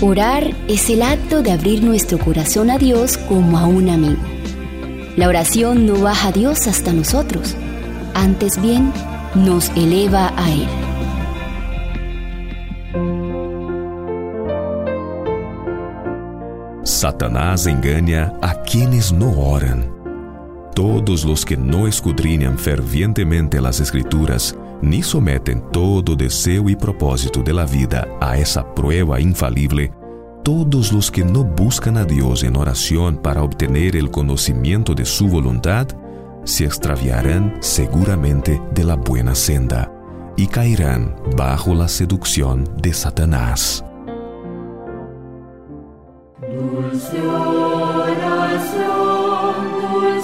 Orar es el acto de abrir nuestro corazón a Dios como a un amigo. La oración no baja a Dios hasta nosotros, antes bien nos eleva a Él. Satanás engana a quienes no oran. Todos los que no escudriñan fervientemente las escrituras, ni someten todo deseo y propósito de la vida a esa prueba infalible, todos los que no buscan a Dios en oración para obtener el conocimiento de su voluntad, se extraviarán seguramente de la buena senda y caerán bajo la seducción de Satanás.